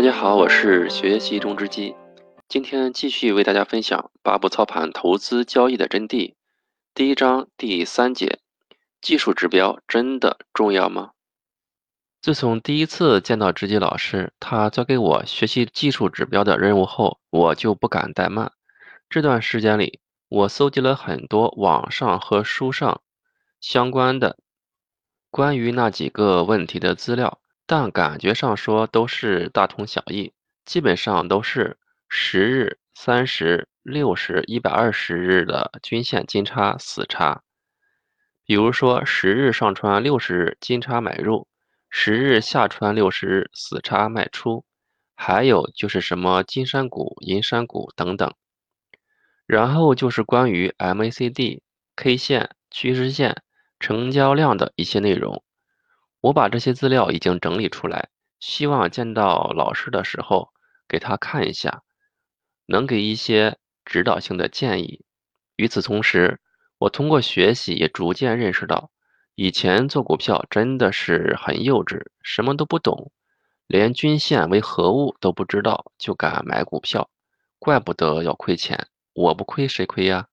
大家好，我是学习中之基，今天继续为大家分享八步操盘投资交易的真谛。第一章第三节，技术指标真的重要吗？自从第一次见到直基老师，他交给我学习技术指标的任务后，我就不敢怠慢。这段时间里，我搜集了很多网上和书上相关的关于那几个问题的资料。但感觉上说都是大同小异，基本上都是十日、三十、六十、一百二十日的均线金叉死叉。比如说十日上穿六十日金叉买入，十日下穿六十日死叉卖出，还有就是什么金山股、银山股等等。然后就是关于 MACD、K 线、趋势线、成交量的一些内容。我把这些资料已经整理出来，希望见到老师的时候给他看一下，能给一些指导性的建议。与此同时，我通过学习也逐渐认识到，以前做股票真的是很幼稚，什么都不懂，连均线为何物都不知道就敢买股票，怪不得要亏钱。我不亏谁亏呀？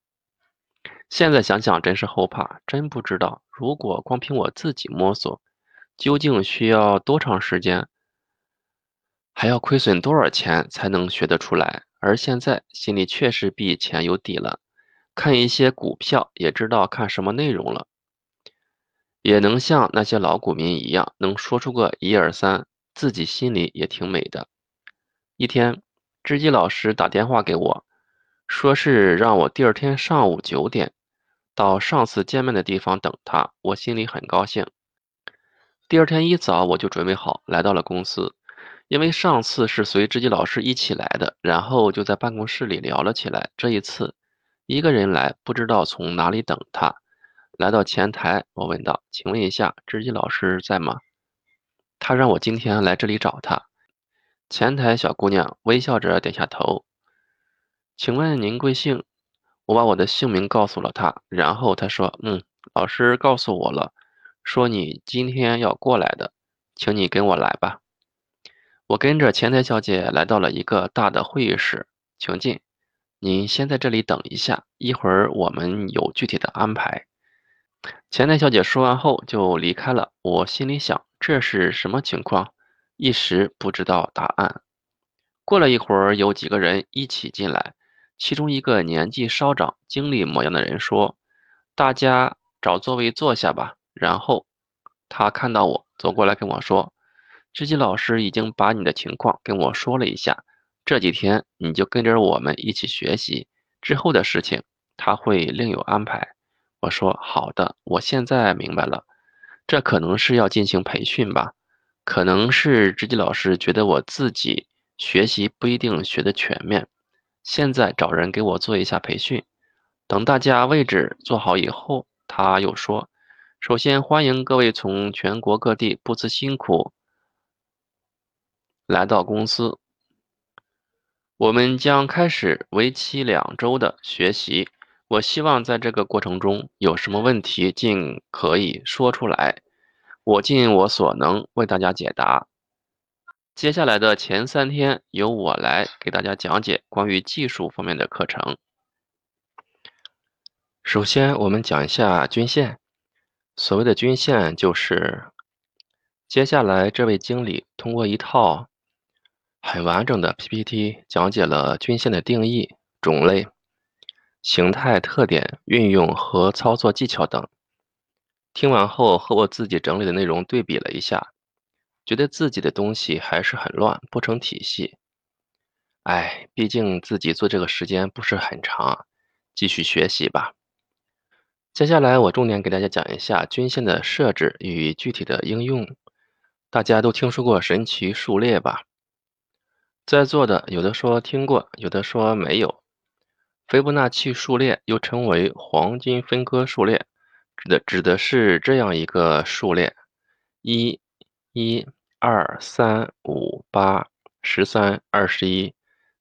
现在想想真是后怕，真不知道如果光凭我自己摸索。究竟需要多长时间，还要亏损多少钱才能学得出来？而现在心里确实比以前有底了，看一些股票也知道看什么内容了，也能像那些老股民一样，能说出个一二三，自己心里也挺美的。一天，知基老师打电话给我，说是让我第二天上午九点到上次见面的地方等他，我心里很高兴。第二天一早，我就准备好来到了公司，因为上次是随知己老师一起来的，然后就在办公室里聊了起来。这一次一个人来，不知道从哪里等他。来到前台，我问道：“请问一下，知己老师在吗？”他让我今天来这里找他。前台小姑娘微笑着点下头。请问您贵姓？我把我的姓名告诉了他，然后他说：“嗯，老师告诉我了。”说你今天要过来的，请你跟我来吧。我跟着前台小姐来到了一个大的会议室，请进。您先在这里等一下，一会儿我们有具体的安排。前台小姐说完后就离开了。我心里想，这是什么情况？一时不知道答案。过了一会儿，有几个人一起进来，其中一个年纪稍长、经历模样的人说：“大家找座位坐下吧。”然后，他看到我走过来跟我说：“知己老师已经把你的情况跟我说了一下，这几天你就跟着我们一起学习，之后的事情他会另有安排。”我说：“好的，我现在明白了，这可能是要进行培训吧？可能是知己老师觉得我自己学习不一定学得全面，现在找人给我做一下培训。等大家位置坐好以后，他又说。”首先欢迎各位从全国各地不辞辛苦来到公司。我们将开始为期两周的学习。我希望在这个过程中有什么问题尽可以说出来，我尽我所能为大家解答。接下来的前三天由我来给大家讲解关于技术方面的课程。首先，我们讲一下均线。所谓的均线就是，接下来这位经理通过一套很完整的 PPT 讲解了均线的定义、种类、形态特点、运用和操作技巧等。听完后和我自己整理的内容对比了一下，觉得自己的东西还是很乱，不成体系。哎，毕竟自己做这个时间不是很长，继续学习吧。接下来我重点给大家讲一下均线的设置与具体的应用。大家都听说过神奇数列吧？在座的有的说听过，有的说没有。斐波那契数列又称为黄金分割数列，指的指的是这样一个数列：一、一、二、三、五、八、十三、二十一、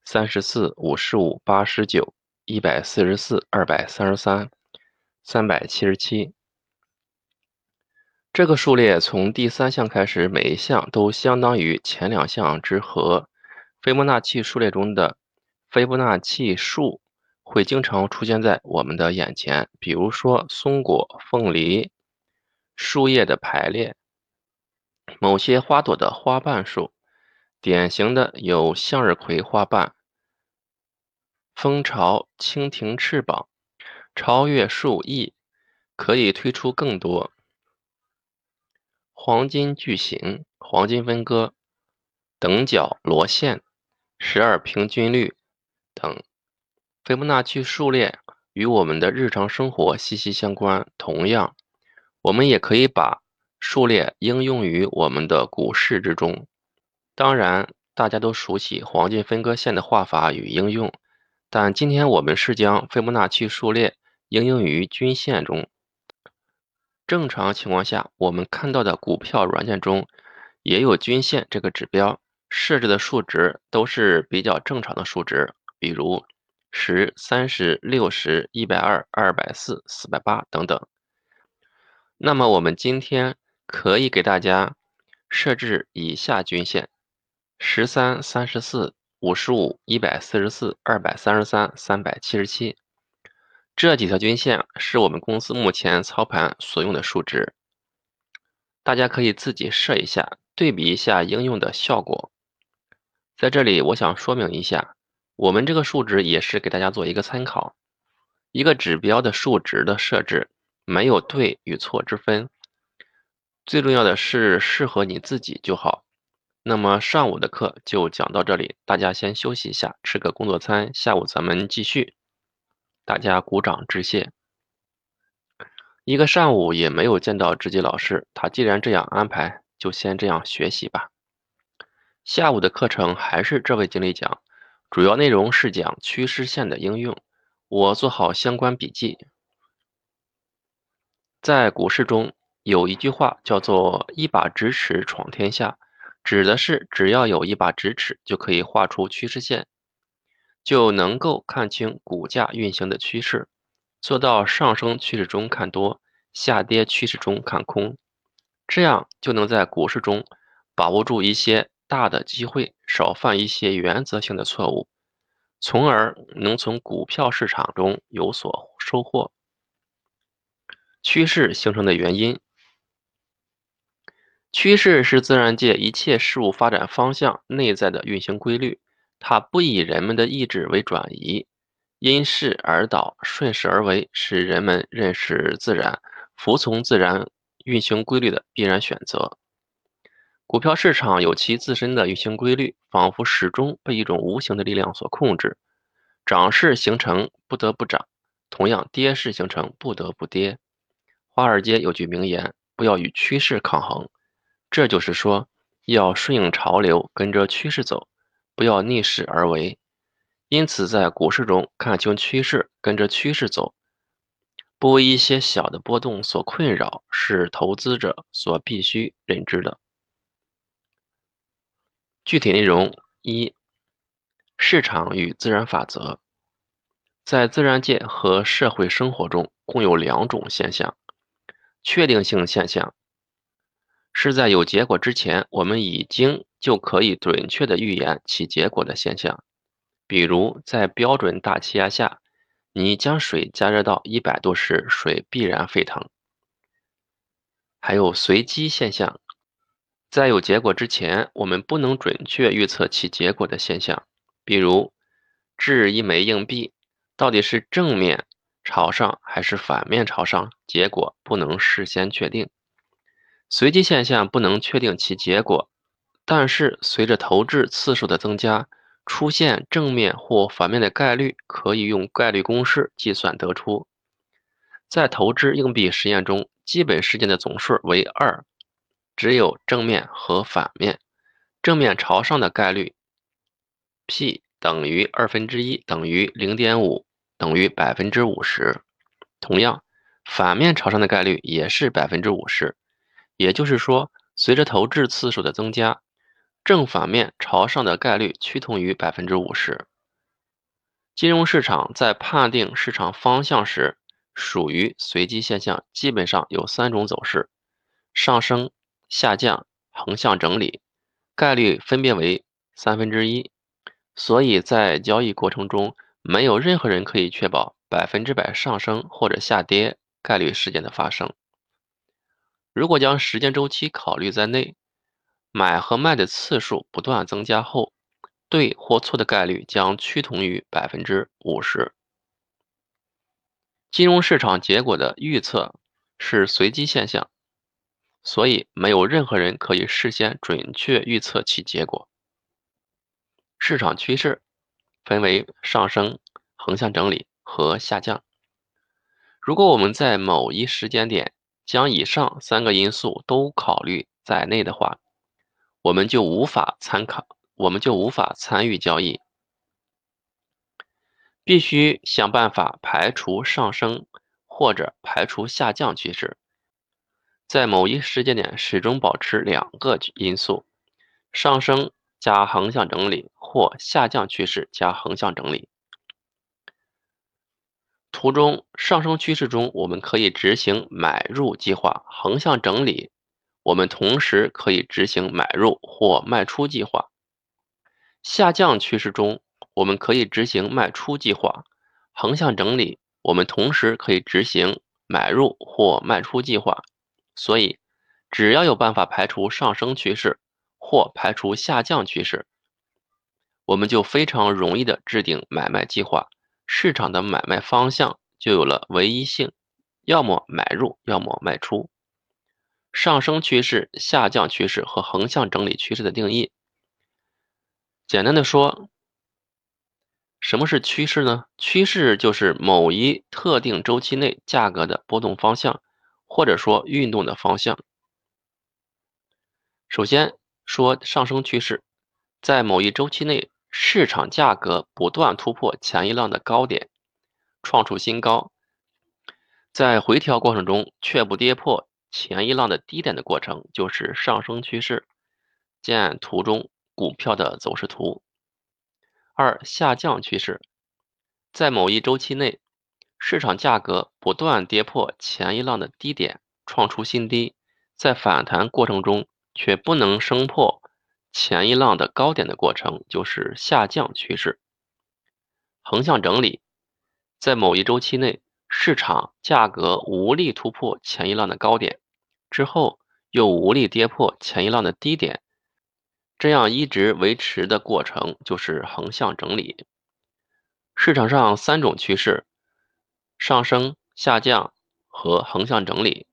三十四、五十五、八十九、一百四十四、二百三十三。三百七十七，这个数列从第三项开始，每一项都相当于前两项之和，斐波那契数列中的斐波那契数会经常出现在我们的眼前，比如说松果、凤梨、树叶的排列，某些花朵的花瓣数。典型的有向日葵花瓣、蜂巢、蜻蜓翅膀、超越数亿，可以推出更多。黄金矩形、黄金分割、等角螺线、十二平均律等，斐波那契数列与我们的日常生活息息相关。同样，我们也可以把数列应用于我们的股市之中。当然，大家都熟悉黄金分割线的画法与应用，但今天我们是将斐波那契数列应用于均线中。正常情况下，我们看到的股票软件中也有均线这个指标，设置的数值都是比较正常的数值，比如十、三十、六十、一百二、二百四、四百八等等。那么我们今天可以给大家设置以下均线。十三、三十四、五十五、一百四十四、二百三十三、三百七十七，这几条均线是我们公司目前操盘所用的数值。大家可以自己设一下，对比一下应用的效果。在这里，我想说明一下，我们这个数值也是给大家做一个参考。一个指标的数值的设置没有对与错之分，最重要的是适合你自己就好。那么上午的课就讲到这里，大家先休息一下，吃个工作餐，下午咱们继续。大家鼓掌致谢。一个上午也没有见到直级老师，他既然这样安排，就先这样学习吧。下午的课程还是这位经理讲，主要内容是讲趋势线的应用，我做好相关笔记。在股市中有一句话叫做“一把直尺闯天下”。指的是只要有一把直尺，就可以画出趋势线，就能够看清股价运行的趋势，做到上升趋势中看多，下跌趋势中看空，这样就能在股市中把握住一些大的机会，少犯一些原则性的错误，从而能从股票市场中有所收获。趋势形成的原因。趋势是自然界一切事物发展方向内在的运行规律，它不以人们的意志为转移，因势而导，顺势而为，是人们认识自然、服从自然运行规律的必然选择。股票市场有其自身的运行规律，仿佛始终被一种无形的力量所控制。涨势形成不得不涨，同样跌势形成不得不跌。华尔街有句名言：不要与趋势抗衡。这就是说，要顺应潮流，跟着趋势走，不要逆势而为。因此，在股市中看清趋势，跟着趋势走，不为一些小的波动所困扰，是投资者所必须认知的。具体内容一：市场与自然法则。在自然界和社会生活中，共有两种现象：确定性现象。是在有结果之前，我们已经就可以准确的预言其结果的现象。比如，在标准大气压下，你将水加热到一百度时，水必然沸腾。还有随机现象，在有结果之前，我们不能准确预测其结果的现象。比如，掷一枚硬币，到底是正面朝上还是反面朝上，结果不能事先确定。随机现象不能确定其结果，但是随着投掷次数的增加，出现正面或反面的概率可以用概率公式计算得出。在投掷硬币实验中，基本事件的总数为二，只有正面和反面。正面朝上的概率 p 等于二分之一等于零点五等于百分之五十，同样，反面朝上的概率也是百分之五十。也就是说，随着投掷次数的增加，正反面朝上的概率趋同于百分之五十。金融市场在判定市场方向时，属于随机现象，基本上有三种走势：上升、下降、横向整理，概率分别为三分之一、所以在交易过程中，没有任何人可以确保百分之百上升或者下跌概率事件的发生。如果将时间周期考虑在内，买和卖的次数不断增加后，对或错的概率将趋同于百分之五十。金融市场结果的预测是随机现象，所以没有任何人可以事先准确预测其结果。市场趋势分为上升、横向整理和下降。如果我们在某一时间点将以上三个因素都考虑在内的话，我们就无法参考，我们就无法参与交易。必须想办法排除上升或者排除下降趋势，在某一时间点始终保持两个因素：上升加横向整理或下降趋势加横向整理。图中上升趋势中，我们可以执行买入计划；横向整理，我们同时可以执行买入或卖出计划。下降趋势中，我们可以执行卖出计划，横向整理，我们同时可以执行买入或卖出计划。所以，只要有办法排除上升趋势或排除下降趋势，我们就非常容易的制定买卖计划，市场的买卖方向就有了唯一性，要么买入，要么卖出。上升趋势、下降趋势和横向整理趋势的定义，简单的说。什么是趋势呢？趋势就是某一特定周期内价格的波动方向，或者说运动的方向。首先说上升趋势，在某一周期内，市场价格不断突破前一浪的高点，创出新高，在回调过程中却不跌破前一浪的低点的过程，就是上升趋势。见图中股票的走势图。二下降趋势，在某一周期内，市场价格不断跌破前一浪的低点，创出新低，在反弹过程中却不能升破前一浪的高点的过程，就是下降趋势。横向整理，在某一周期内，市场价格无力突破前一浪的高点，之后又无力跌破前一浪的低点。这样一直维持的过程就是横向整理。市场上三种趋势：上升、下降和横向整理，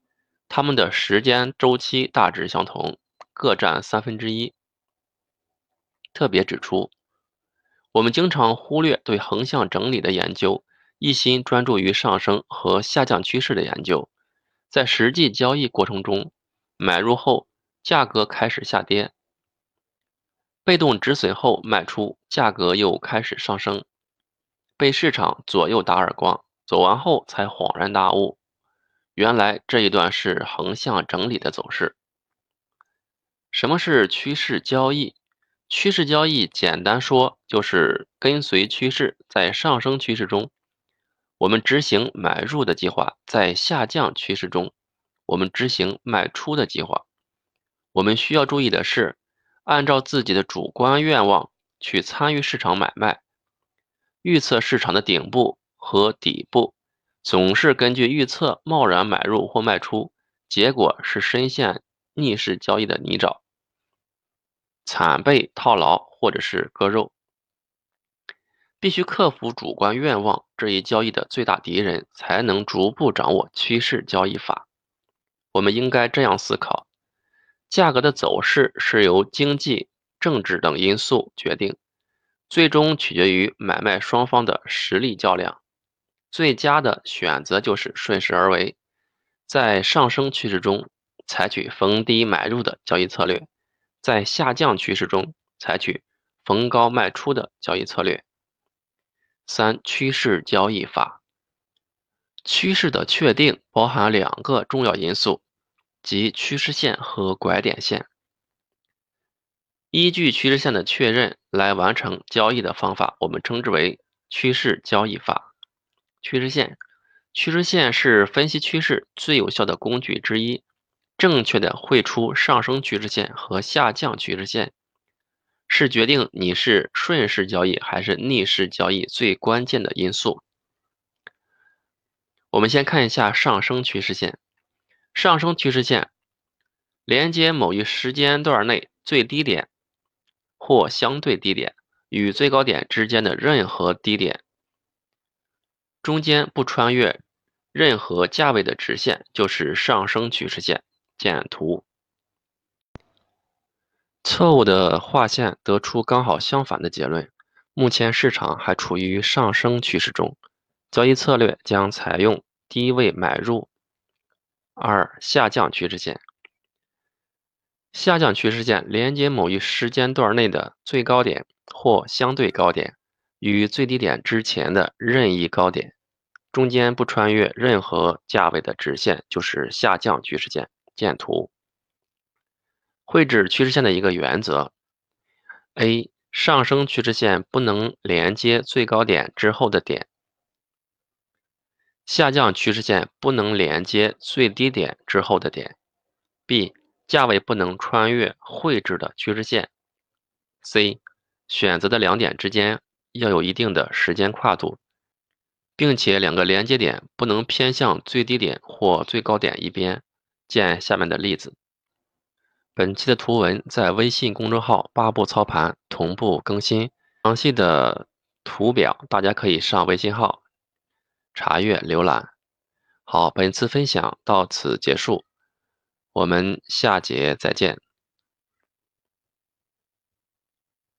它们的时间周期大致相同，各占三分之一。特别指出，我们经常忽略对横向整理的研究，一心专注于上升和下降趋势的研究。在实际交易过程中，买入后价格开始下跌。被动止损后卖出，价格又开始上升，被市场左右打耳光，走完后才恍然大悟，原来这一段是横向整理的走势。什么是趋势交易？趋势交易简单说就是跟随趋势，在上升趋势中，我们执行买入的计划；在下降趋势中，我们执行卖出的计划。我们需要注意的是。按照自己的主观愿望去参与市场买卖，预测市场的顶部和底部，总是根据预测贸然买入或卖出，结果是深陷逆势交易的泥沼，惨被套牢或者是割肉。必须克服主观愿望这一交易的最大敌人，才能逐步掌握趋势交易法。我们应该这样思考。价格的走势是由经济、政治等因素决定，最终取决于买卖双方的实力较量。最佳的选择就是顺势而为，在上升趋势中采取逢低买入的交易策略，在下降趋势中采取逢高卖出的交易策略。三、趋势交易法。趋势的确定包含两个重要因素。即趋势线和拐点线，依据趋势线的确认来完成交易的方法，我们称之为趋势交易法。趋势线，趋势线是分析趋势最有效的工具之一。正确的绘出上升趋势线和下降趋势线，是决定你是顺势交易还是逆势交易最关键的因素。我们先看一下上升趋势线，上升趋势线连接某一时间段内最低点或相对低点与最高点之间的任何低点，中间不穿越任何价位的直线，就是上升趋势线。见图。错误的画线得出刚好相反的结论。目前市场还处于上升趋势中，交易策略将采用低位买入。二、下降趋势线。下降趋势线连接某一时间段内的最高点或相对高点与最低点之前的任意高点，中间不穿越任何价位的直线，就是下降趋势线。见图。绘制趋势线的一个原则：A. 上升趋势线不能连接最高点之后的点；下降趋势线不能连接最低点之后的点。B. 价位不能穿越绘制的趋势线。C. 选择的两点之间要有一定的时间跨度，并且两个连接点不能偏向最低点或最高点一边。见下面的例子。本期的图文在微信公众号“八步操盘”同步更新，详细的图表大家可以上微信号查阅浏览。好，本次分享到此结束，我们下节再见。